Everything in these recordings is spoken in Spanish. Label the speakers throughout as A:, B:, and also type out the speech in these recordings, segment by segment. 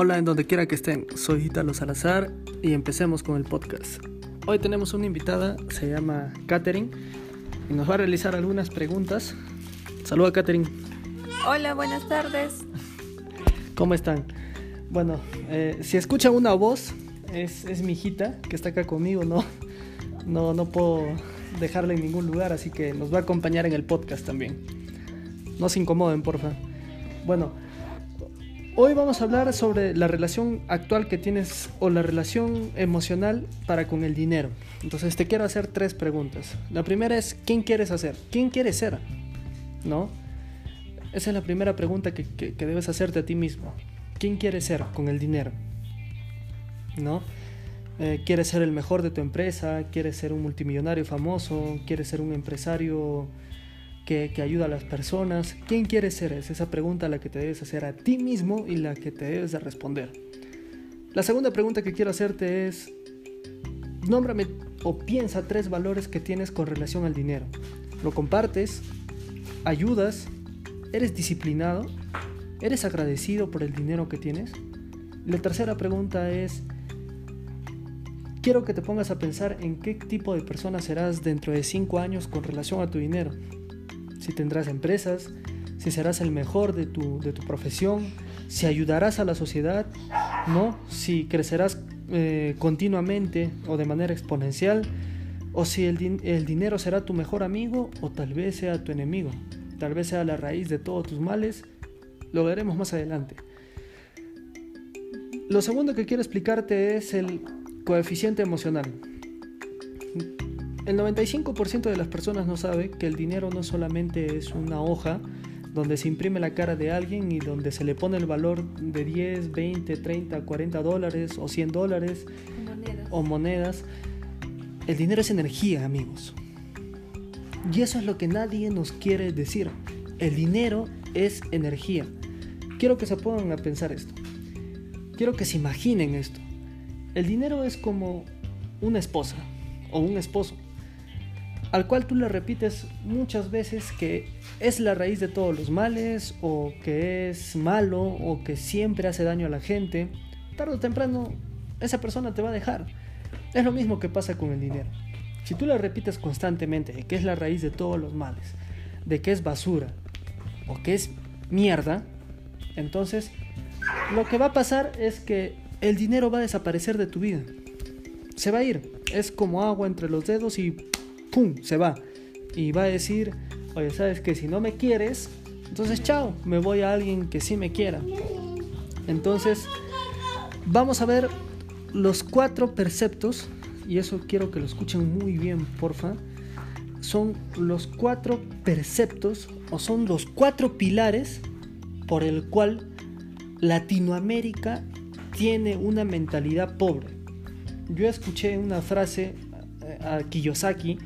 A: Hola en donde quiera que estén, soy Italo Salazar y empecemos con el podcast. Hoy tenemos una invitada, se llama Katherine y nos va a realizar algunas preguntas. Saluda Katherine.
B: Hola, buenas tardes.
A: ¿Cómo están? Bueno, eh, si escuchan una voz, es, es, mi hijita que está acá conmigo, ¿no? No, no puedo dejarla en ningún lugar, así que nos va a acompañar en el podcast también. No se incomoden, porfa. Bueno, Hoy vamos a hablar sobre la relación actual que tienes o la relación emocional para con el dinero. Entonces te quiero hacer tres preguntas. La primera es, ¿quién quieres hacer? ¿Quién quieres ser? ¿No? Esa es la primera pregunta que, debes hacerte a ti mismo. ¿Quién quieres ser con el dinero? ¿No? Eh, ¿Quieres ser el mejor de tu empresa? ¿Quieres ser un multimillonario famoso? ¿Quieres ser un empresario que, ayuda a las personas. ¿Quién quieres ser? Es esa pregunta la que te debes hacer a ti mismo y la que te debes de responder. La segunda pregunta que quiero hacerte es, nómbrame o piensa tres valores que tienes con relación al dinero. ¿Lo compartes? ¿Ayudas? ¿Eres disciplinado? ¿Eres agradecido por el dinero que tienes? La tercera pregunta es, quiero que te pongas a pensar en qué tipo de persona serás dentro de cinco años con relación a tu dinero si tendrás empresas, si serás el mejor de tu, de tu profesión, si ayudarás a la sociedad, ¿no? si crecerás eh, continuamente o de manera exponencial, o si el, el dinero será tu mejor amigo o tal vez sea tu enemigo, tal vez sea la raíz de todos tus males, lo veremos más adelante. Lo segundo que quiero explicarte es el coeficiente emocional. El 95% de las personas no sabe que el dinero no solamente es una hoja donde se imprime la cara de alguien y donde se le pone el valor de 10, 20, 30, 40 dólares o 100 dólares o monedas. El dinero es energía, amigos. Y eso es lo que nadie nos quiere decir. El dinero es energía. Quiero que se pongan a pensar esto. Quiero que se imaginen esto. El dinero es como una esposa o un esposo al cual tú le repites muchas veces que es la raíz de todos los males o que es malo o que siempre hace daño a la gente, tarde o temprano esa persona te va a dejar. Es lo mismo que pasa con el dinero. Si tú le repites constantemente que es la raíz de todos los males, de que es basura o que es mierda, entonces lo que va a pasar es que el dinero va a desaparecer de tu vida. Se va a ir. Es como agua entre los dedos y se va. Y va a decir, oye, sabes que si no me quieres, entonces chao, me voy a alguien que sí me quiera. Entonces, vamos a ver los cuatro preceptos, y eso quiero que lo escuchen muy bien, porfa. Son los cuatro preceptos, o son los cuatro pilares por el cual Latinoamérica tiene una mentalidad pobre. Yo escuché una frase eh, a Kiyosaki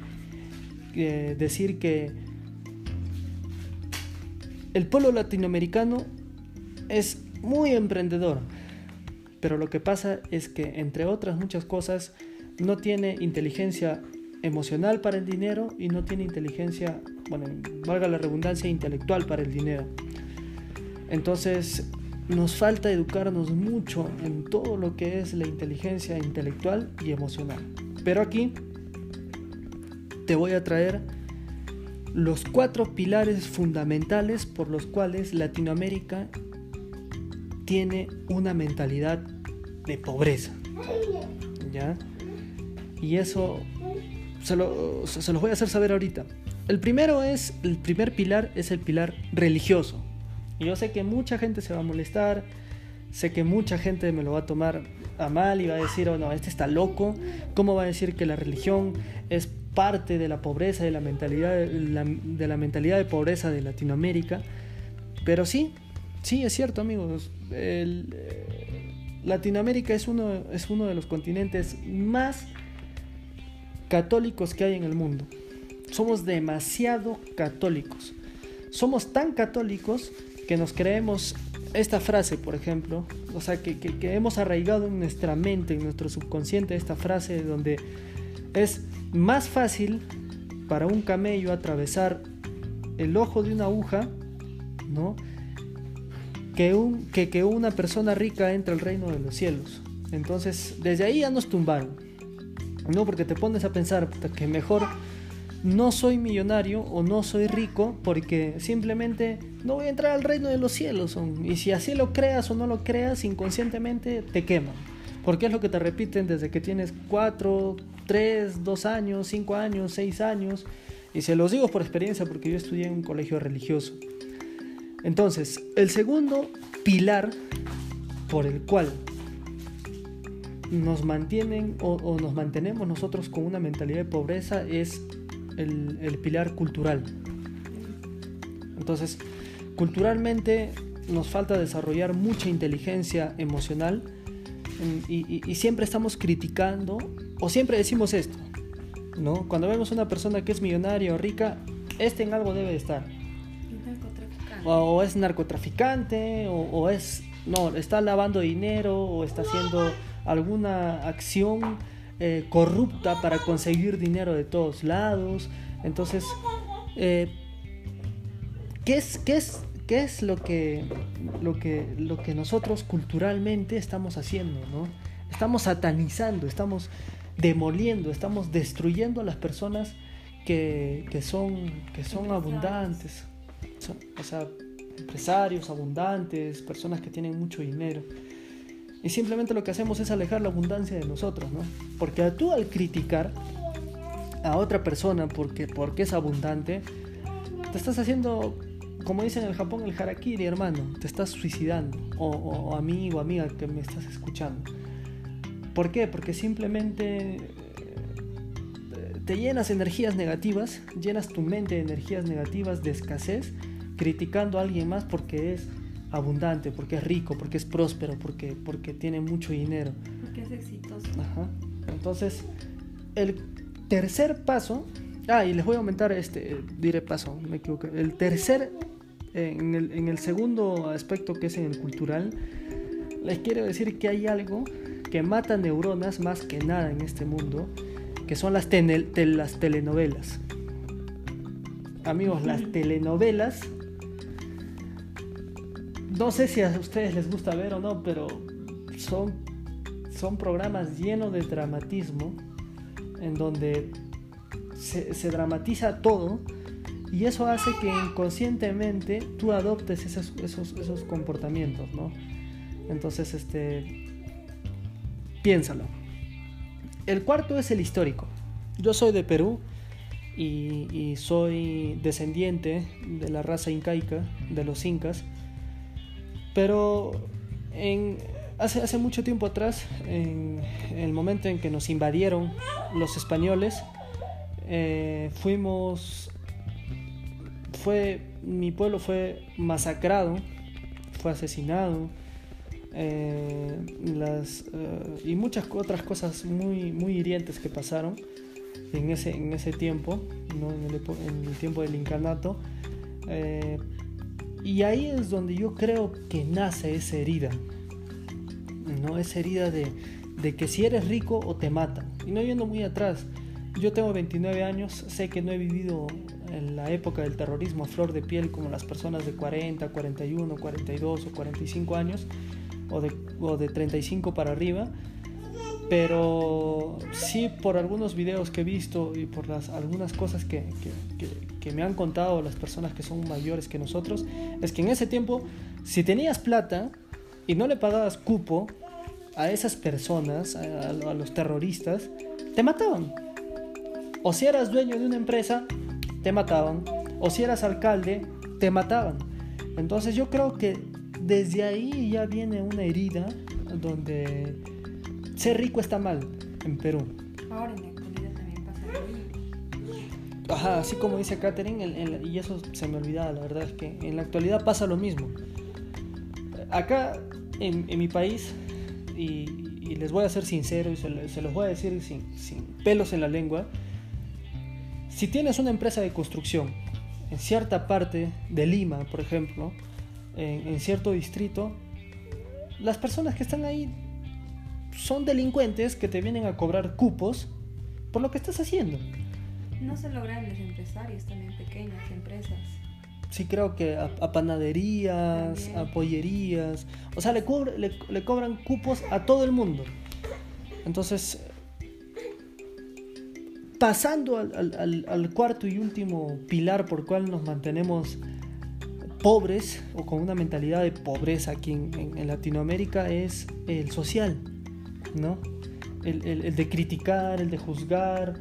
A: decir que el pueblo latinoamericano es muy emprendedor, pero lo que pasa es que, entre otras muchas cosas, no tiene inteligencia emocional para el dinero y no tiene inteligencia, bueno, valga la redundancia, intelectual para el dinero. Entonces, nos falta educarnos mucho en todo lo que es la inteligencia intelectual y emocional. Pero aquí te voy a traer los cuatro pilares fundamentales por los cuales Latinoamérica tiene una mentalidad de pobreza. ¿Ya? Y eso se, se los voy a hacer saber ahorita. El primero es, el primer pilar es el pilar religioso. Y yo sé que mucha gente se va a molestar, sé que mucha gente me lo va a tomar a mal y va a decir, oh no, este está loco, ¿cómo va a decir que la religión es parte de la pobreza, de la mentalidad de la, mentalidad de pobreza de Latinoamérica. Pero sí, sí, es cierto, amigos. Eh, Latinoamérica es uno, es uno de los continentes más católicos que hay en el mundo. Somos demasiado católicos. Somos tan católicos que nos creemos esta frase, por ejemplo, o sea, que, que hemos arraigado en nuestra mente, en nuestro subconsciente, esta frase donde es más fácil para un camello atravesar el ojo de una aguja, ¿no? que, un, que, que una persona rica entre al reino de los cielos. Entonces, desde ahí ya nos tumbaron. No, porque te pones a pensar que mejor no soy millonario o no soy rico porque simplemente no voy a entrar al reino de los cielos. Y si así lo creas o no lo creas, inconscientemente te queman. Porque es lo que te repiten desde que tienes 4, 3, 2 años, 5 años, 6 años. Y se los digo por experiencia porque yo estudié en un colegio religioso. Entonces, el segundo pilar por el cual nos mantienen o, nos mantenemos nosotros con una mentalidad de pobreza es el, pilar cultural. Entonces, culturalmente nos falta desarrollar mucha inteligencia emocional y, siempre estamos criticando o siempre decimos esto, ¿no? Cuando vemos una persona que es millonaria o rica, este en algo debe de estar. O, es narcotraficante o, o es, no, está lavando dinero o está haciendo alguna acción eh, corrupta para conseguir dinero de todos lados. Entonces, eh, ¿qué, es, qué, es, ¿qué es lo que, lo, que, lo que nosotros culturalmente estamos haciendo? ¿no? Estamos satanizando, estamos demoliendo, estamos destruyendo a las personas que, que son, que son abundantes. o sea, empresarios abundantes, personas que tienen mucho dinero. Y simplemente lo que hacemos es alejar la abundancia de nosotros, ¿no? Porque tú al criticar a otra persona porque, porque es abundante, te estás haciendo, como dicen en el Japón, el harakiri, hermano. Te estás suicidando. O, o, amigo, amiga que me estás escuchando. ¿Por qué? Porque simplemente eh, te llenas energías negativas, llenas tu mente de energías negativas, de escasez, criticando a alguien más porque es abundante, porque es rico, porque es próspero, porque, porque tiene mucho dinero.
B: Porque es exitoso.
A: Entonces, el tercer paso, ah, y les voy a aumentar este, diré paso, me equivoqué. El tercer, en el, en el segundo aspecto que es en el cultural, les quiero decir que hay algo que mata neuronas más que nada en este mundo, que son las, las telenovelas. Amigos, las telenovelas no sé si a ustedes les gusta ver o no, pero son, son programas llenos de dramatismo, en donde se, dramatiza todo, y eso hace que inconscientemente tú adoptes esos, esos, esos comportamientos, ¿no? Entonces, este, piénsalo. El cuarto es el histórico. Yo soy de Perú y, soy descendiente de la raza incaica, de los incas. Pero en, hace, hace mucho tiempo atrás, en, el momento en que nos invadieron los españoles, eh, fuimos, fue, mi pueblo fue masacrado, fue asesinado, eh, las, eh, y muchas otras cosas muy, muy hirientes que pasaron en ese, en ese tiempo, ¿no? en, el, en, el, tiempo del incanato. Y ahí es donde yo creo que nace esa herida. ¿no? Esa herida de, de que si eres rico o te matan. Y no yendo muy atrás. Yo tengo 29 años, sé que no he vivido en la época del terrorismo a flor de piel como las personas de 40, 41, 42 o 45 años o de, o de 35 para arriba pero sí por algunos videos que he visto y por las algunas cosas que, que, me han contado las personas que son mayores que nosotros, es que en ese tiempo, si tenías plata y no le pagabas cupo a esas personas, a los terroristas, te mataban. O si eras dueño de una empresa, te mataban. O si eras alcalde, te mataban. Entonces yo creo que desde ahí ya viene una herida donde ser rico está mal en Perú.
B: Ahora en la actualidad también pasa lo
A: Ajá, así como dice Catherine, y eso se me olvidaba, la verdad es que en la actualidad pasa lo mismo. Acá en, mi país, y, les voy a ser sincero y se, los voy a decir sin, pelos en la lengua, si tienes una empresa de construcción en cierta parte de Lima, por ejemplo, en cierto distrito, las personas que están ahí son delincuentes que te vienen a cobrar cupos por lo que estás haciendo.
B: No solo grandes empresarios, también pequeñas empresas.
A: sí creo que a, a panaderías,
B: También.
A: a pollerías, o sea, le, cobre- le, le cobran cupos a todo el mundo. Entonces, pasando al, al- al- al cuarto y último pilar por cual nos mantenemos pobres o con una mentalidad de pobreza aquí en, Latinoamérica es el social, ¿no? El, de criticar, el de juzgar,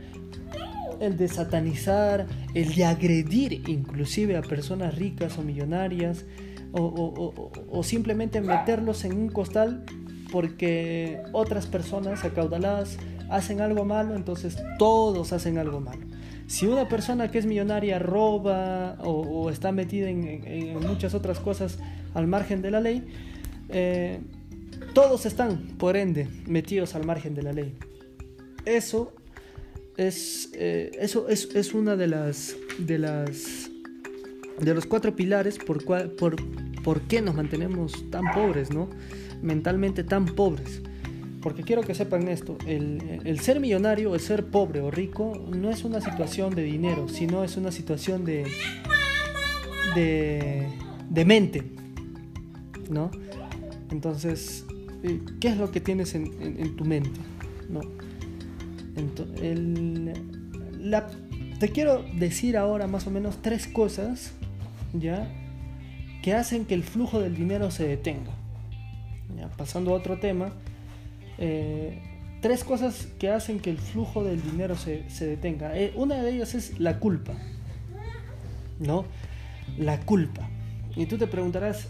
A: el de satanizar, el de agredir inclusive a personas ricas o millonarias, o- o simplemente meterlos en un costal porque otras personas acaudaladas hacen algo malo, entonces todos hacen algo malo. Si una persona que es millonaria roba o, está metida en, muchas otras cosas al margen de la ley, eh, todos están, por ende, metidos al margen de la ley. Eso es, eh, eso es, es una de las, de las de los cuatro pilares por, por, por qué nos mantenemos tan pobres, ¿no? Mentalmente tan pobres. Porque quiero que sepan esto, el, ser millonario, el ser pobre o rico, no es una situación de dinero, sino es una situación de, de, mente, ¿no? Entonces, eh, ¿qué es lo que tienes en, tu mente? ¿no? Ento- el- la- te quiero decir ahora más o menos tres cosas, ¿ya? Que hacen que el flujo del dinero se detenga. Pasando a otro tema, eh, tres cosas que hacen que el flujo del dinero se, se detenga. Eh, una de ellas es la culpa, ¿no? La culpa. Y tú te preguntarás,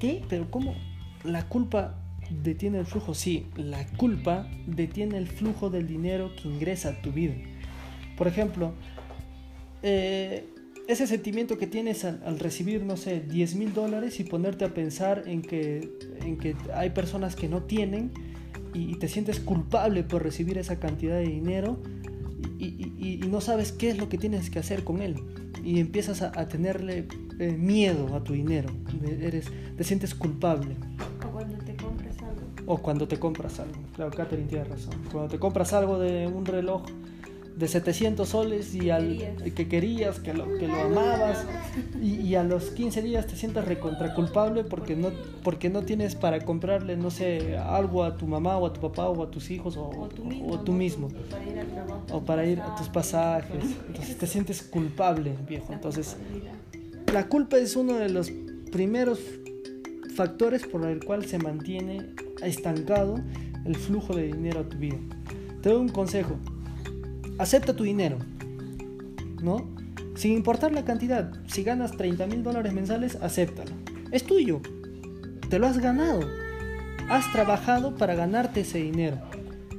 A: ¿qué? ¿Pero cómo la culpa detiene el flujo? Sí, la culpa detiene el flujo del dinero que ingresa a tu vida. Por ejemplo, eh, ese sentimiento que tienes al, al recibir, no sé, 10 mil dólares y ponerte a pensar en que, en que hay personas que no tienen y, te sientes culpable por recibir esa cantidad de dinero y, y- y- y no sabes qué es lo que tienes que hacer con él y empiezas a, a tenerle eh, miedo a tu dinero, eres, te sientes culpable.
B: O cuando te compras algo.
A: O cuando te compras algo. Claro, Catherine tiene razón. Cuando te compras algo de un reloj de 700 soles y al
B: Querías.
A: que querías, que lo, que lo amabas, y, y a los 15 días te sientes recontra culpable porque no, porque no tienes para comprarle, no sé, algo a tu mamá o a tu papá o a tus hijos o,
B: O tú mismo.
A: o tú
B: ¿no?
A: mismo.
B: Para ir al trabajo.
A: O para ir a tus pasajes. Entonces te sientes culpable, viejo. Entonces la culpa es uno de los primeros factores por el cual se mantiene estancado el flujo de dinero a tu vida. Te doy un consejo. Acepta tu dinero. ¿No? Sin importar la cantidad. Si ganas 30 mil dólares mensuales, acéptalo. Es tuyo. Te lo has ganado. Has trabajado para ganarte ese dinero.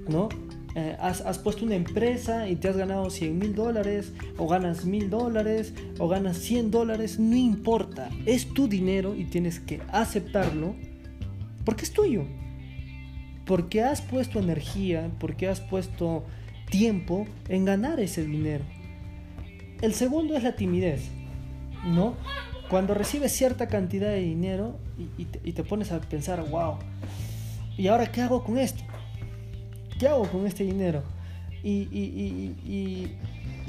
A: ¿No? Eh, has, has puesto una empresa y te has ganado 100 mil dólares, o ganas mil dólares, o ganas 100 dólares, no importa. Es tu dinero y tienes que aceptarlo porque es tuyo. Porque has puesto energía, porque has puesto tiempo en ganar ese dinero. El segundo es la timidez, ¿no? Cuando recibes cierta cantidad de dinero y, y te, y te pones a pensar, wow, ¿y ahora qué hago con esto? ¿Qué hago con este dinero? Y, y- y- y-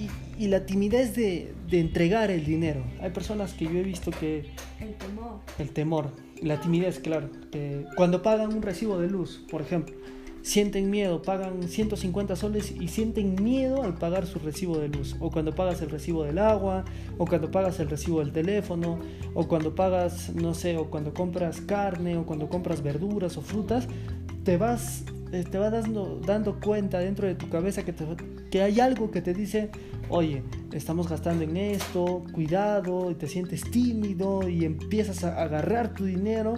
A: y- y la timidez de, de entregar el dinero. Hay personas que yo he visto que
B: El temor.
A: el temor, la timidez, claro. que cuando pagan un recibo de luz, por ejemplo, sienten miedo, pagan 150 soles y sienten miedo al pagar su recibo de luz. O cuando pagas el recibo del agua, o cuando pagas el recibo del teléfono, o cuando pagas, no sé, o cuando compras carne, o cuando compras verduras o frutas, te vas, eh, te vas dando, dando cuenta dentro de tu cabeza que, que hay algo que te dice, oye, estamos gastando en esto, cuidado, y te sientes tímido y empiezas a agarrar tu dinero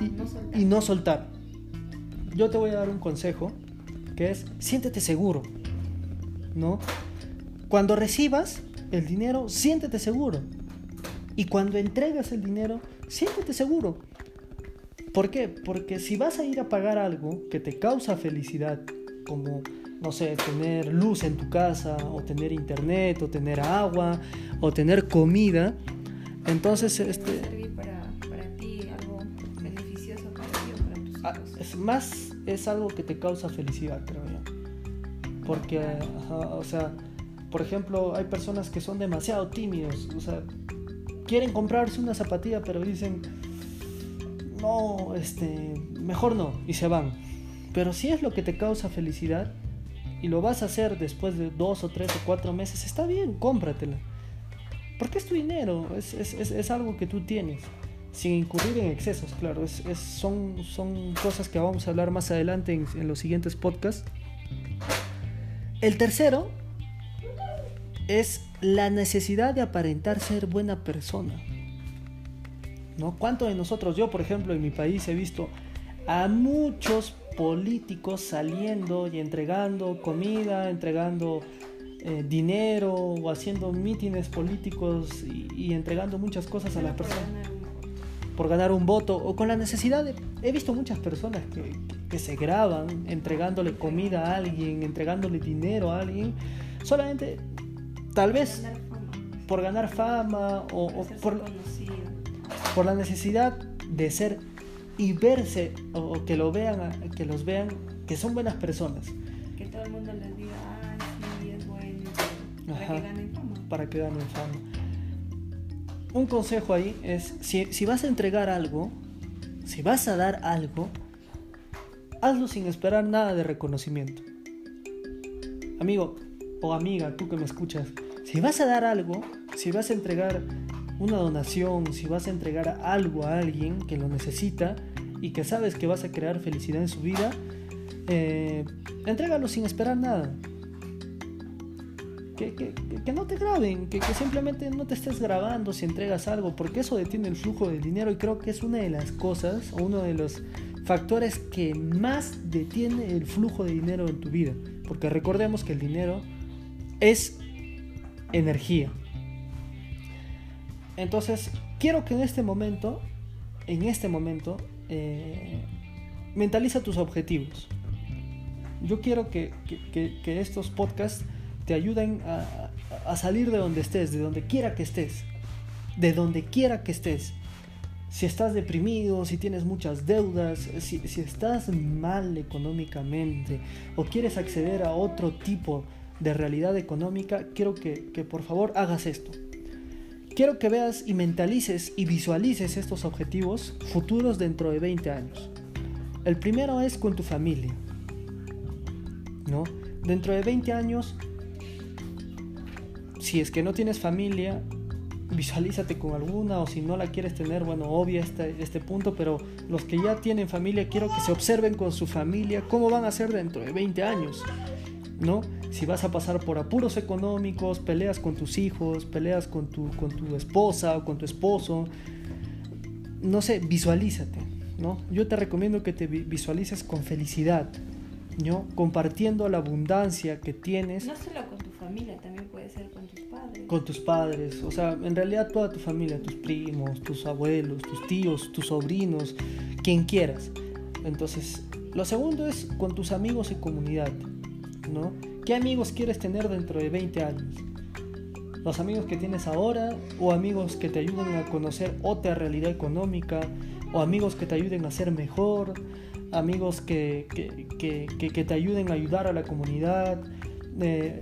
A: y, y no soltar. Yo te voy a dar un consejo que es siéntete seguro, ¿no? Cuando recibas el dinero, siéntete seguro. Y cuando entregas el dinero, siéntete seguro. ¿Por qué? Porque si vas a ir a pagar algo que te causa felicidad, como, no sé, tener luz en tu casa, o tener internet, o tener agua, o tener comida, entonces
B: Que va a
A: este,
B: servir para, para ti algo beneficioso para ti o para tus
A: Ah,
B: hijos.
A: es más es algo que te causa felicidad, creo yo. Porque, o sea, por ejemplo, hay personas que son demasiado tímidos, o sea, quieren comprarse una zapatilla, pero dicen, no, este, mejor no, y se van. Pero si es lo que te causa felicidad y lo vas a hacer después de dos o tres o cuatro meses, está bien, cómpratela. Porque es tu dinero, es, es, es, es algo que tú tienes, sin incurrir en excesos, claro. Es, son, son cosas que vamos a hablar más adelante en, los siguientes podcasts. El tercero es la necesidad de aparentar ser buena persona. ¿No? ¿Cuánto de nosotros, yo por ejemplo en mi país he visto a muchos políticos saliendo y entregando comida, entregando eh, dinero o haciendo mítines políticos y, y, entregando muchas cosas a las personas por ganar un voto o con la necesidad de... He visto muchas personas que, que se graban entregándole comida a alguien, entregándole dinero a alguien, solamente tal vez por ganar fama o, o por, por la necesidad de ser y verse o, que lo vean que los vean que son buenas personas.
B: Que todo el mundo les diga ah sí es bueno para Ajá, que ganen fama
A: para que ganen fama un consejo ahí es si, si vas a entregar algo si vas a dar algo hazlo sin esperar nada de reconocimiento amigo o amiga tú que me escuchas si vas a dar algo, si vas a entregar una donación, si vas a entregar algo a alguien que lo necesita y que sabes que vas a crear felicidad en su vida, eh, entrégalo sin esperar nada. Que, no te graben, que, simplemente no te estés grabando si entregas algo, porque eso detiene el flujo del dinero y creo que es una de las cosas uno de los factores que más detiene el flujo de dinero en tu vida. Porque recordemos que el dinero es energía. Entonces, quiero que en este momento, en este momento, eh, mentaliza tus objetivos. Yo quiero que estos podcasts te ayuden a, a, salir de donde estés, de donde quiera que estés, de donde quiera que estés. Si estás deprimido, si tienes muchas deudas, si, si estás mal económicamente o quieres acceder a otro tipo de realidad económica, quiero que, que por favor hagas esto. Quiero que veas y mentalices y visualices estos objetivos futuros dentro de 20 años. El primero es con tu familia. ¿No? Dentro de 20 años, si es que no tienes familia, visualízate con alguna o si no la quieres tener, bueno, obvia este, este punto, pero los que ya tienen familia, quiero que se observen con su familia cómo van a ser dentro de 20 años. ¿no? Si vas a pasar por apuros económicos, peleas con tus hijos, peleas con tu, con tu esposa o con tu esposo, no sé, visualízate, ¿no? Yo te recomiendo que te visualices con felicidad, ¿no? Compartiendo la abundancia que tienes.
B: No familia, también puede ser con tus padres.
A: Con tus padres, o sea, en realidad toda tu familia, tus primos, tus abuelos, tus tíos, tus sobrinos, quien quieras. Entonces, lo segundo es con tus amigos y comunidad. ¿no? ¿Qué amigos quieres tener dentro de 20 años? ¿Los amigos que tienes ahora o amigos que te ayuden a conocer otra realidad económica o amigos que te ayuden a ser mejor? Amigos que, que, que, que te ayuden a ayudar a la comunidad. Eh,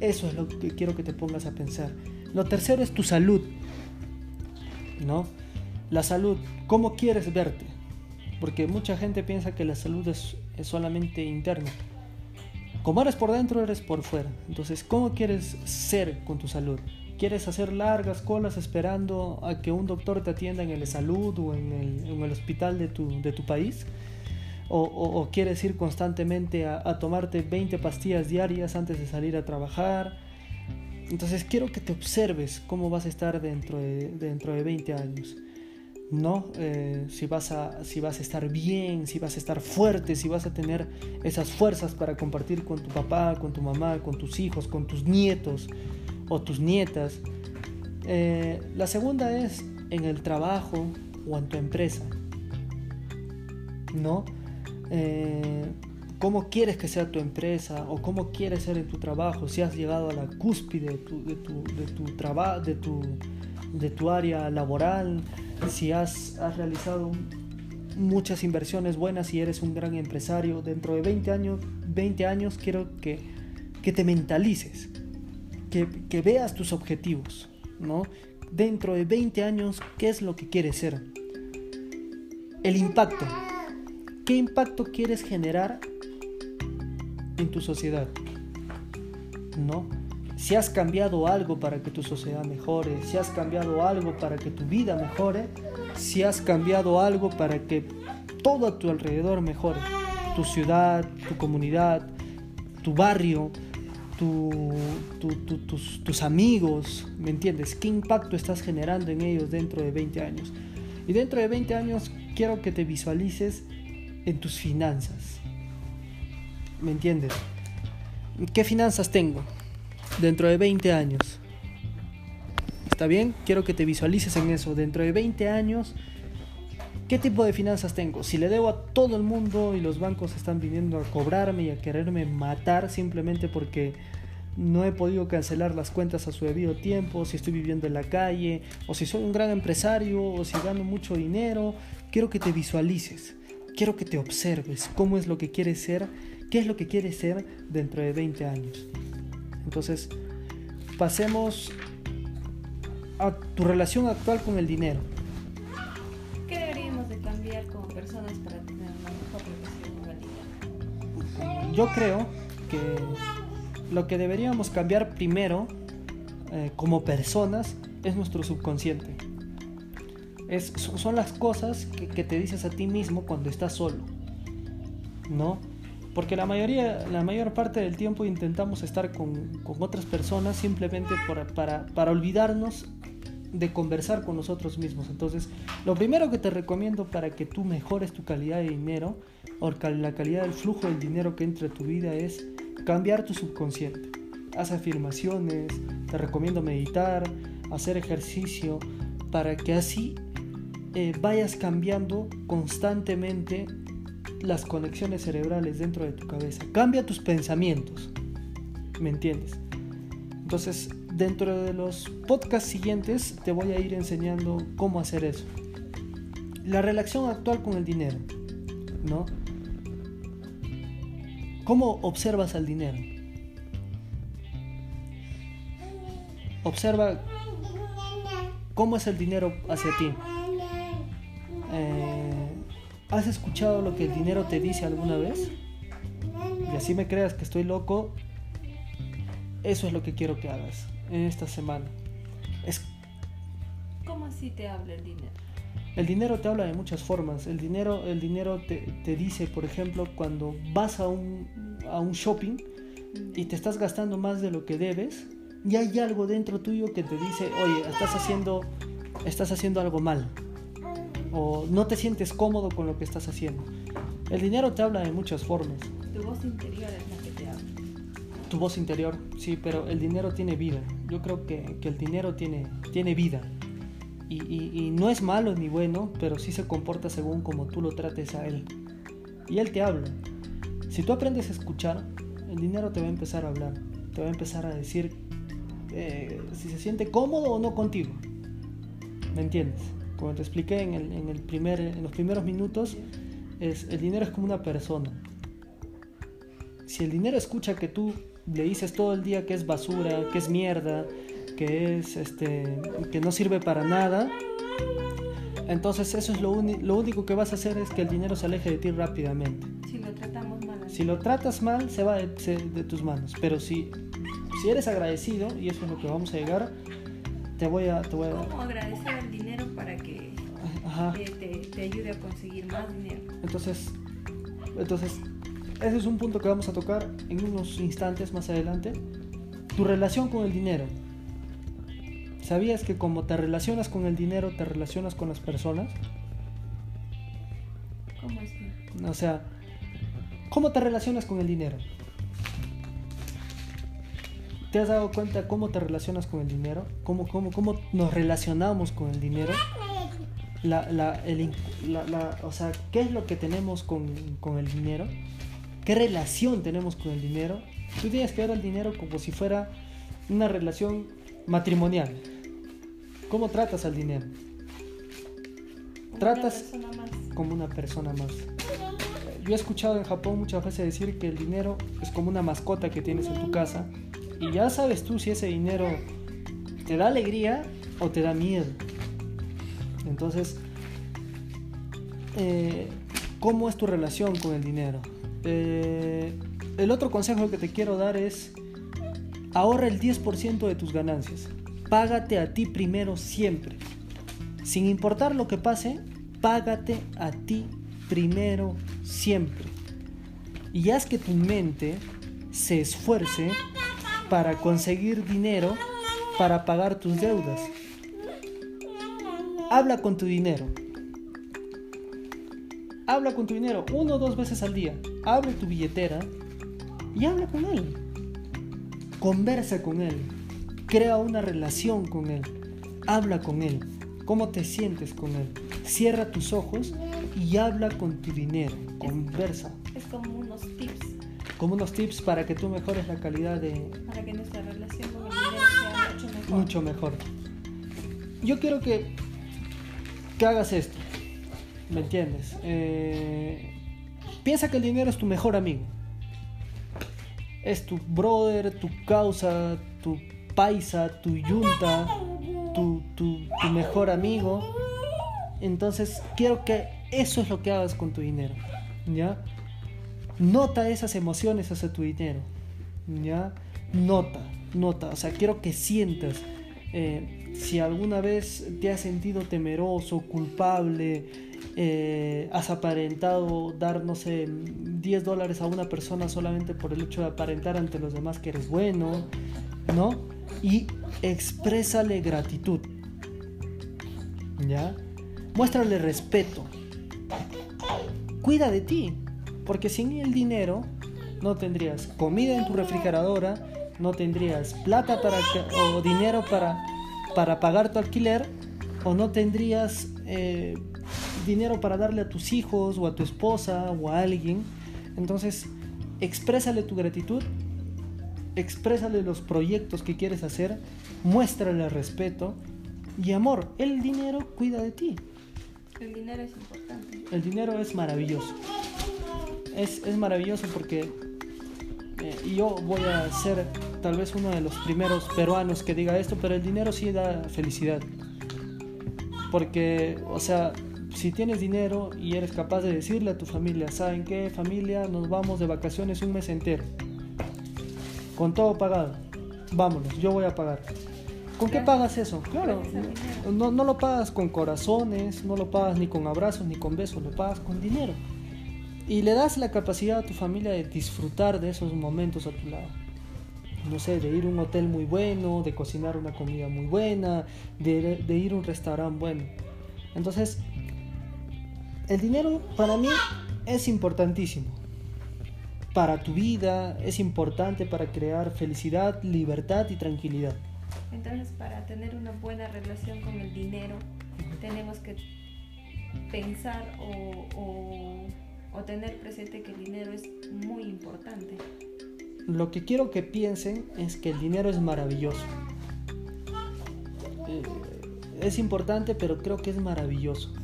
A: eso es lo que quiero que te pongas a pensar. Lo tercero es tu salud. ¿No? La salud, ¿cómo quieres verte? Porque mucha gente piensa que la salud es, solamente interna. Como eres por dentro, eres por fuera. Entonces, ¿cómo quieres ser con tu salud? ¿Quieres hacer largas colas esperando a que un doctor te atienda en el salud o en el, hospital de tu país? O, quieres ir constantemente a, a, tomarte 20 pastillas diarias antes de salir a trabajar? Entonces quiero que te observes cómo vas a estar dentro de, dentro de 20 años. ¿no? Eh, si, vas a, si vas a estar bien, si vas a estar fuerte, si vas a tener esas fuerzas para compartir con tu papá, con tu mamá, con tus hijos, con tus nietos o tus nietas. Eh, la segunda es en el trabajo o en tu empresa, ¿no? Eh, ¿Cómo quieres que sea tu empresa o cómo quieres ser en tu trabajo? Si has llegado a la cúspide de tu, de tu, de tu trabajo, de tu, de tu área laboral, si has, has realizado muchas inversiones buenas y eres un gran empresario, dentro de 20 años, 20 años quiero que, que te mentalices, que, que, veas tus objetivos, ¿no? dentro de 20 años qué es lo que quieres ser. El impacto. ¿Qué impacto quieres generar en tu sociedad? ¿No? Si has cambiado algo para que tu sociedad mejore, si has cambiado algo para que tu vida mejore, si has cambiado algo para que todo a tu alrededor mejore, tu ciudad, tu comunidad, tu barrio, tus, tus, amigos, ¿me entiendes? ¿Qué impacto estás generando en ellos dentro de 20 años? Y dentro de 20 años quiero que te visualices en tus finanzas. ¿Me entiendes? ¿Qué finanzas tengo dentro de 20 años? ¿Está bien? Quiero que te visualices en eso. Dentro de 20 años, ¿qué tipo de finanzas tengo? Si le debo a todo el mundo y los bancos están viniendo a cobrarme y a quererme matar simplemente porque no he podido cancelar las cuentas a su debido tiempo, si estoy viviendo en la calle, o si soy un gran empresario, o si gano mucho dinero, quiero que te visualices, quiero que te observes cómo es lo que quieres ser, qué es lo que quieres ser dentro de 20 años. Entonces, pasemos a tu relación actual con el dinero.
B: ¿Qué deberíamos de cambiar como personas para tener una mejor relación con el dinero?
A: Yo creo que lo que deberíamos cambiar primero eh, como personas es nuestro subconsciente. Son las cosas que, te dices a ti mismo cuando estás solo. ¿No? Porque la mayoría, la mayor parte del tiempo intentamos estar con, otras personas simplemente para, para olvidarnos de conversar con nosotros mismos. Entonces, lo primero que te recomiendo para que tú mejores tu calidad de dinero o la calidad del flujo del dinero que entra a tu vida es cambiar tu subconsciente. Haz afirmaciones, te recomiendo meditar, hacer ejercicio, para que así eh, vayas cambiando constantemente las conexiones cerebrales dentro de tu cabeza. Cambia tus pensamientos. ¿Me entiendes? Entonces, dentro de los podcasts siguientes te voy a ir enseñando cómo hacer eso. La relación actual con el dinero, ¿no? ¿Cómo observas al dinero? Observa cómo es el dinero hacia ti. Eh, ¿Has escuchado lo que el dinero te dice alguna vez? Y así me creas que estoy loco. Eso es lo que quiero que hagas en esta semana. Es...
B: ¿Cómo así te habla el dinero?
A: El dinero te habla de muchas formas. El dinero, el dinero te, dice, por ejemplo, cuando vas a un, a un shopping y te estás gastando más de lo que debes, y hay algo dentro tuyo que te dice, oye, estás haciendo, estás haciendo algo mal. O no te sientes cómodo con lo que estás haciendo. El dinero te habla de muchas formas.
B: Tu voz interior es la que te habla.
A: Tu voz interior, sí, pero el dinero tiene vida. Yo creo que, que el dinero tiene, tiene vida y, no es malo ni bueno, pero sí se comporta según como tú lo trates a él. Y él te habla. Si tú aprendes a escuchar, el dinero te va a empezar a hablar, te va a empezar a decir eh, si se siente cómodo o no contigo. ¿Me entiendes? Como te expliqué en, el, primer, en los primeros minutos, es, el dinero es como una persona. Si el dinero escucha que tú le dices todo el día que es basura, que es mierda, que es este que no sirve para nada entonces eso es lo, lo único que vas a hacer es que el dinero se aleje de ti rápidamente.
B: Si lo tratamos mal.
A: Si lo tratas mal se va de, tus manos. Pero si si eres agradecido y eso es lo que vamos a llegar te voy a te voy a
B: cómo agradecer Te, te ayude a conseguir más dinero
A: entonces entonces ese es un punto que vamos a tocar en unos instantes más adelante tu relación con el dinero ¿Sabías que como te relacionas con el dinero, te relacionas con las personas?
B: ¿Cómo es?
A: O sea, ¿cómo te relacionas con el dinero? ¿Te has dado cuenta cómo te relacionas con el dinero? ¿Cómo, cómo, cómo nos relacionamos con el dinero? La, la, o sea, ¿qué es lo que tenemos con, con, el dinero? ¿Qué relación tenemos con el dinero? Tú tienes que ver al dinero como si fuera una relación matrimonial. ¿Cómo tratas al dinero? tratas como una persona más. Yo he escuchado en Japón muchas veces decir que el dinero es como una mascota que tienes en tu casa y ya sabes tú si ese dinero te da alegría o te da miedo. Entonces, eh, ¿cómo es tu relación con el dinero? Eh, el otro consejo que te quiero dar es ahorra el 10% de tus ganancias. Págate a ti primero siempre. Sin importar lo que pase, págate a ti primero siempre. Y haz que tu mente se esfuerce para conseguir dinero para pagar tus deudas. Habla con tu dinero. Habla con tu dinero uno o dos veces al día. Abre tu billetera y habla con él. Conversa con él. Crea una relación con él. Habla con él. ¿Cómo te sientes con él? Cierra tus ojos y habla con tu dinero. Conversa.
B: Es como unos tips.
A: Como unos tips para que tú mejores la calidad de...
B: Para que nuestra relación con el dinero sea mucho mejor.
A: Mucho mejor. Yo quiero que, que hagas esto. ¿Me entiendes? Eh, piensa que el dinero es tu mejor amigo es tu brother, tu causa, tu paisa, tu yunta, tu, tu, mejor amigo. Entonces quiero que eso es lo que hagas con tu dinero. ¿Ya? Nota esas emociones hacia tu dinero. ¿Ya? Nota, nota. O sea, quiero que sientas. Eh, si alguna vez te has sentido temeroso, culpable, eh, has aparentado dar, no sé, 10 dólares a una persona solamente por el hecho de aparentar ante los demás que eres bueno, ¿no? Y exprésale gratitud, ¿ya? Muéstrale respeto. Cuida de ti, porque sin el dinero no tendrías comida en tu refrigeradora, no tendrías plata para o dinero para, para pagar tu alquiler, o no tendrías eh, dinero para darle a tus hijos o a tu esposa o a alguien. Entonces, exprésale tu gratitud, exprésale los proyectos que quieres hacer, muéstrale respeto y amor. El dinero cuida de ti.
B: El dinero es importante.
A: El dinero es maravilloso. Es, es maravilloso porque eh, yo voy a ser tal vez uno de los primeros peruanos que diga esto, pero el dinero sí da felicidad. Porque, o sea, si tienes dinero y eres capaz de decirle a tu familia, ¿saben qué familia? Nos vamos de vacaciones un mes entero. Con todo pagado. Vámonos, yo voy a pagar. ¿Con qué pagas eso? Claro, no, no, lo pagas con corazones, no lo pagas ni con abrazos ni con besos, lo pagas con dinero. Y le das la capacidad a tu familia de disfrutar de esos momentos a tu lado. No sé, de ir a un hotel muy bueno, de cocinar una comida muy buena, de, ir a un restaurante bueno. Entonces, el dinero para mí es importantísimo. Para tu vida es importante para crear felicidad, libertad y tranquilidad.
B: Entonces, para tener una buena relación con el dinero, tenemos que pensar o, tener presente que el dinero es muy importante.
A: Lo que quiero que piensen es que el dinero es maravilloso. Eh, es importante, pero creo que es maravilloso.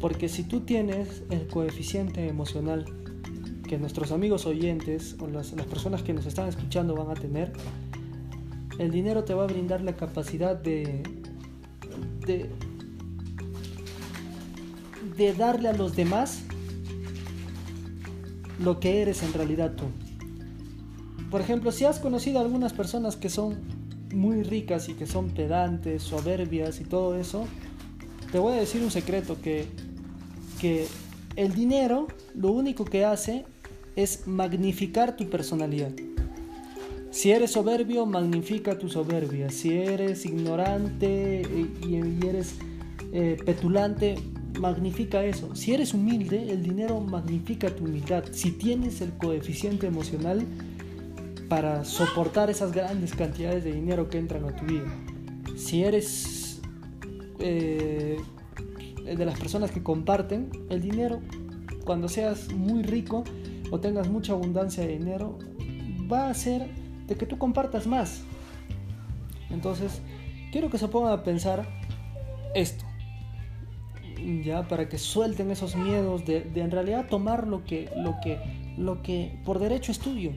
A: Porque si tú tienes el coeficiente emocional que nuestros amigos oyentes o las, personas que nos están escuchando van a tener, el dinero te va a brindar la capacidad de, de darle a los demás lo que eres en realidad tú. Por ejemplo, si has conocido a algunas personas que son muy ricas y que son pedantes, soberbias y todo eso, te voy a decir un secreto que que el dinero lo único que hace es magnificar tu personalidad. Si eres soberbio, magnifica tu soberbia. Si eres ignorante y, eres eh, petulante, magnifica eso. Si eres humilde, el dinero magnifica tu humildad. Si tienes el coeficiente emocional para soportar esas grandes cantidades de dinero que entran a tu vida. Si eres eh, de las personas que comparten el dinero, cuando seas muy rico o tengas mucha abundancia de dinero, va a hacer de que tú compartas más. Entonces, quiero que se pongan a pensar esto, ya para que suelten esos miedos de, de, en realidad tomar lo que, lo que, lo que por derecho es tuyo,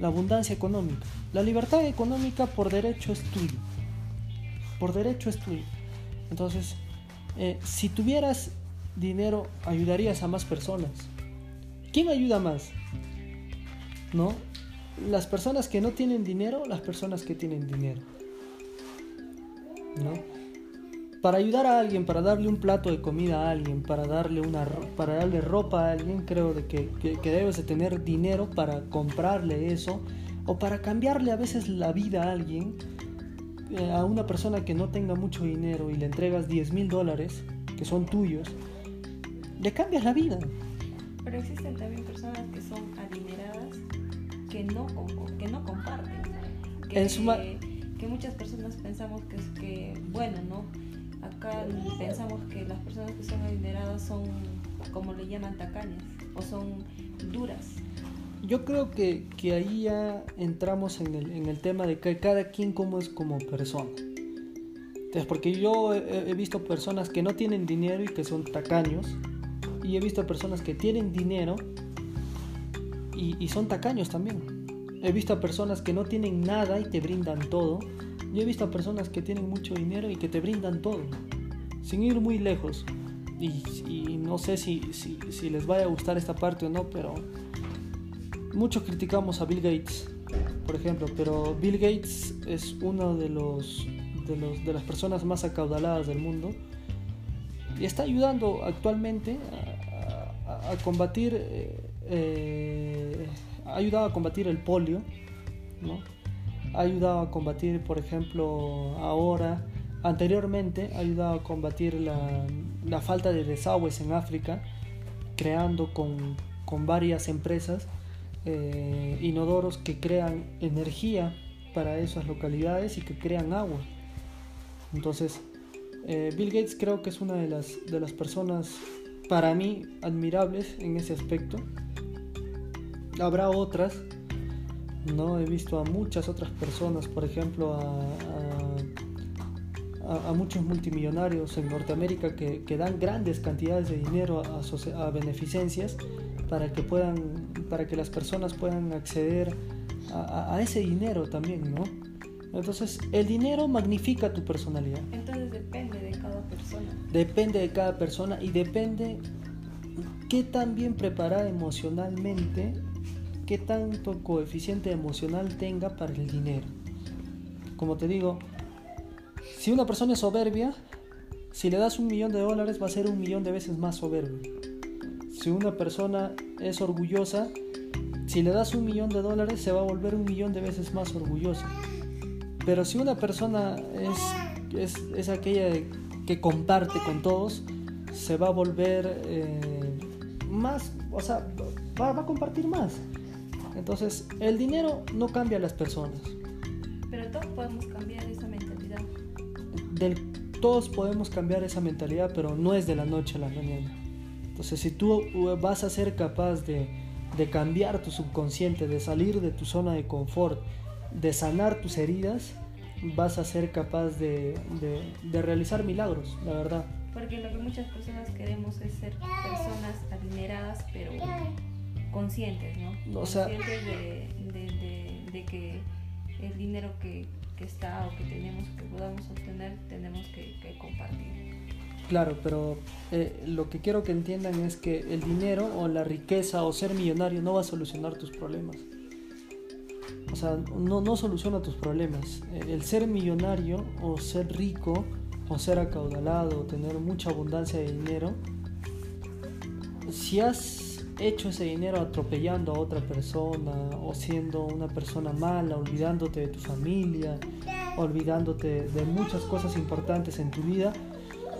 A: la abundancia económica, la libertad económica por derecho es tuyo. por derecho es tuyo. Entonces, eh, si tuvieras dinero, ayudarías a más personas. ¿Quién ayuda más? ¿No? Las personas que no tienen dinero, las personas que tienen dinero. ¿No? Para ayudar a alguien, para darle un plato de comida a alguien, para darle, una, para darle ropa a alguien, creo de que, que debes de tener dinero para comprarle eso o para cambiarle a veces la vida a alguien, eh, a una persona que no tenga mucho dinero y le entregas 10 mil dólares, que son tuyos, le cambias la vida.
B: Pero existen también personas que son adineradas que no, que no comparten. Que, que muchas personas pensamos que, es que, bueno, ¿no? Acá pensamos que las personas que son adineradas son, como le llaman, tacañas o son duras
A: yo creo que, que, ahí ya entramos en el, en el, tema de que cada quien como es como persona. Entonces, porque yo he, visto personas que no tienen dinero y que son tacaños, y he visto personas que tienen dinero y, y son tacaños también. He visto a personas que no tienen nada y te brindan todo. Yo he visto a personas que tienen mucho dinero y que te brindan todo, sin ir muy lejos. Y, no sé si, les vaya a gustar esta parte o no, pero muchos criticamos a Bill Gates, por ejemplo, pero Bill Gates es uno de los de, los, de las personas más acaudaladas del mundo y está ayudando actualmente a, combatir, eh, eh, ha ayudado a combatir el polio, ¿no? Ha ayudado a combatir, por ejemplo, ahora, anteriormente, ha ayudado a combatir la, falta de desagües en África, creando con, con varias empresas eh, inodoros que crean energía para esas localidades y que crean agua. Entonces, eh, Bill Gates creo que es una de las, de las personas para mí admirables en ese aspecto. Habrá otras, no he visto a muchas otras personas, por ejemplo, a, a, muchos multimillonarios en Norteamérica que, que, dan grandes cantidades de dinero a, a beneficencias para que puedan, para que las personas puedan acceder a, ese dinero también, ¿no? Entonces, el dinero magnifica tu personalidad.
B: Entonces depende de cada persona.
A: Depende de cada persona y depende qué tan bien preparada emocionalmente, qué tanto coeficiente emocional tenga para el dinero. Como te digo, si una persona es soberbia, si le das un millón de dólares va a ser un millón de veces más soberbio. Si una persona es orgullosa, si le das un millón de dólares se va a volver un millón de veces más orgullosa. Pero si una persona es, es, aquella que comparte con todos, se va a volver eh, más, o sea, va, a compartir más. Entonces, el dinero no cambia a las personas.
B: Pero todos podemos cambiar esa mentalidad.
A: todos podemos cambiar esa mentalidad, pero no es de la noche a la mañana. Entonces, si tú uh, vas a ser capaz de, cambiar tu subconsciente, de salir de tu zona de confort, de sanar tus heridas, vas a ser capaz de, realizar milagros, la verdad.
B: Porque lo que muchas personas queremos es ser personas adineradas, pero conscientes, ¿no? conscientes de, que el dinero que, está o que tenemos, que podamos obtener, tenemos que compartir.
A: Claro, pero eh, lo que quiero que entiendan es que el dinero o la riqueza o ser millonario no va a solucionar tus problemas. O sea, no, no soluciona tus problemas. Eh, el ser millonario o ser rico o ser acaudalado o tener mucha abundancia de dinero, si has hecho ese dinero atropellando a otra persona o siendo una persona mala, olvidándote de tu familia, olvidándote de muchas cosas importantes en tu vida,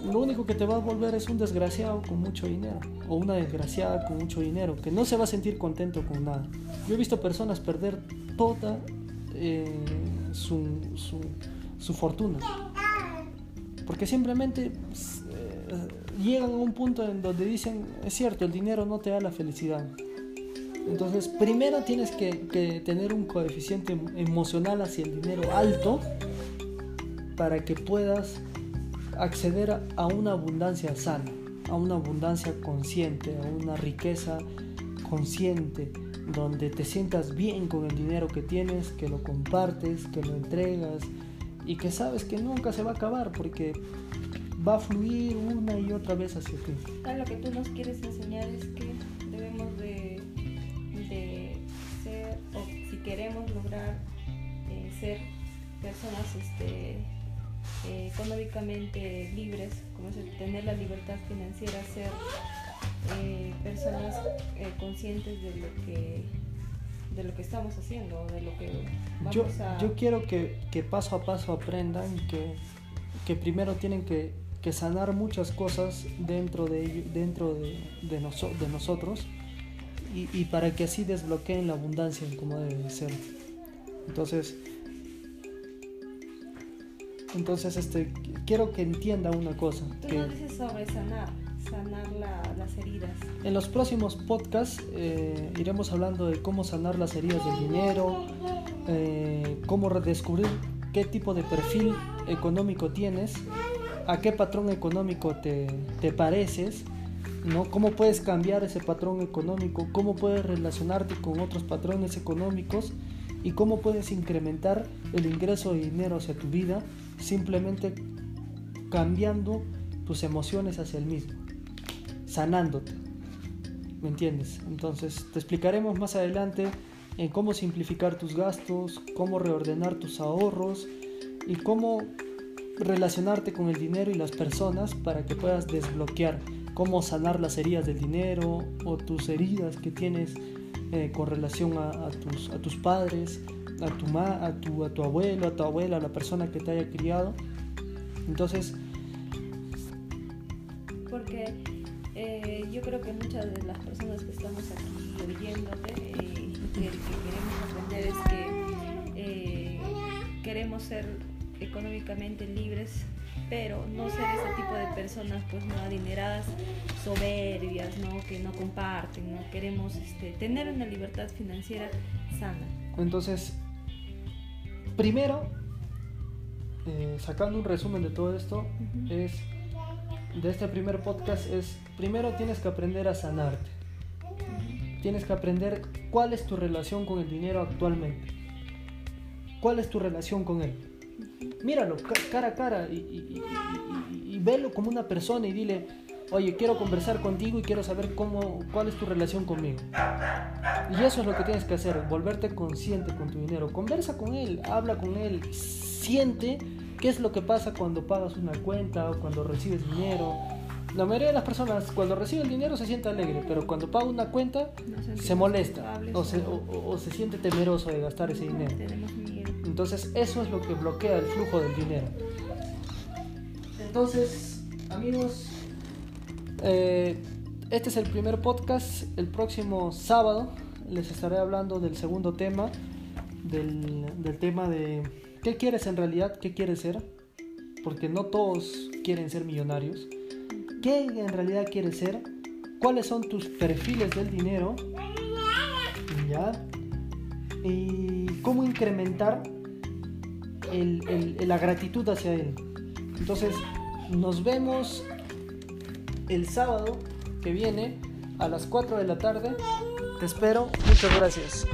A: lo único que te va a volver es un desgraciado con mucho dinero o una desgraciada con mucho dinero que no se va a sentir contento con nada. Yo he visto personas perder toda eh, su, su, fortuna porque simplemente eh, llegan a un punto en donde dicen, es cierto, el dinero no te da la felicidad. Entonces, primero tienes que, tener un coeficiente emocional hacia el dinero alto para que puedas acceder a una abundancia sana, a una abundancia consciente, a una riqueza consciente, donde te sientas bien con el dinero que tienes, que lo compartes, que lo entregas y que sabes que nunca se va a acabar porque va a fluir una y otra vez hacia ti.
B: Ah, lo que tú nos quieres enseñar es que debemos de, de ser, o si queremos lograr eh, ser personas este, eh, económicamente libres, como es tener la libertad financiera, ser eh, personas conscientes de lo que de lo que estamos haciendo, de lo que vamos
A: yo,
B: a...
A: Yo quiero que, que paso a paso aprendan que, que primero tienen que, que, sanar muchas cosas dentro de, dentro de, de, de nosotros y, y, para que así desbloqueen la abundancia como debe ser. Entonces, entonces este, quiero que entienda una cosa.
B: Tú
A: que,
B: no dices sobre sanar sanar la, las heridas.
A: En los próximos podcasts eh, iremos hablando de cómo sanar las heridas del dinero, eh, cómo redescubrir qué tipo de perfil económico tienes, a qué patrón económico te, te pareces, ¿no? cómo puedes cambiar ese patrón económico, cómo puedes relacionarte con otros patrones económicos y cómo puedes incrementar el ingreso de dinero hacia tu vida simplemente cambiando tus emociones hacia el mismo sanándote. ¿Me entiendes? Entonces te explicaremos más adelante en cómo simplificar tus gastos, cómo reordenar tus ahorros y cómo relacionarte con el dinero y las personas para que puedas desbloquear cómo sanar las heridas del dinero o tus heridas que tienes eh, con relación a, tus, a, tus, padres, a tu, ma, a, tu, a tu abuelo, a tu abuela, a la persona que te haya criado. Entonces...
B: Porque eh, yo creo que muchas de las personas que estamos aquí oyéndote, eh, que, que, queremos aprender es que eh, queremos ser económicamente libres, pero no ser ese tipo de personas pues no adineradas, soberbias, ¿no? que no comparten, ¿no? queremos este, tener una libertad financiera sana.
A: Entonces, primero, eh, sacando un resumen de todo esto, uh -huh. es de este primer podcast es, primero tienes que aprender a sanarte. Tienes que aprender cuál es tu relación con el dinero actualmente. ¿Cuál es tu relación con él? Míralo cara a cara y, y, y, y, velo como una persona y dile, oye, quiero conversar contigo y quiero saber cómo, cuál es tu relación conmigo. Y eso es lo que tienes que hacer, volverte consciente con tu dinero. Conversa con él, habla con él, siente ¿Qué es lo que pasa cuando pagas una cuenta o cuando recibes dinero? La mayoría de las personas cuando recibe el dinero se siente alegre, pero cuando paga una cuenta no se, se molesta o se, o, o se, siente temeroso de gastar ese dinero. Entonces eso es lo que bloquea el flujo del dinero. Entonces, amigos, eh, este es el primer podcast. El próximo sábado les estaré hablando del segundo tema, del, del tema de ¿Qué quieres en realidad? ¿Qué quieres ser? Porque no todos quieren ser millonarios. ¿Qué en realidad quieres ser? ¿Cuáles son tus perfiles del dinero? ¿Ya? Y cómo incrementar la gratitud hacia él. Entonces, nos vemos el sábado que viene a las 4 de la tarde. Te espero. Muchas gracias.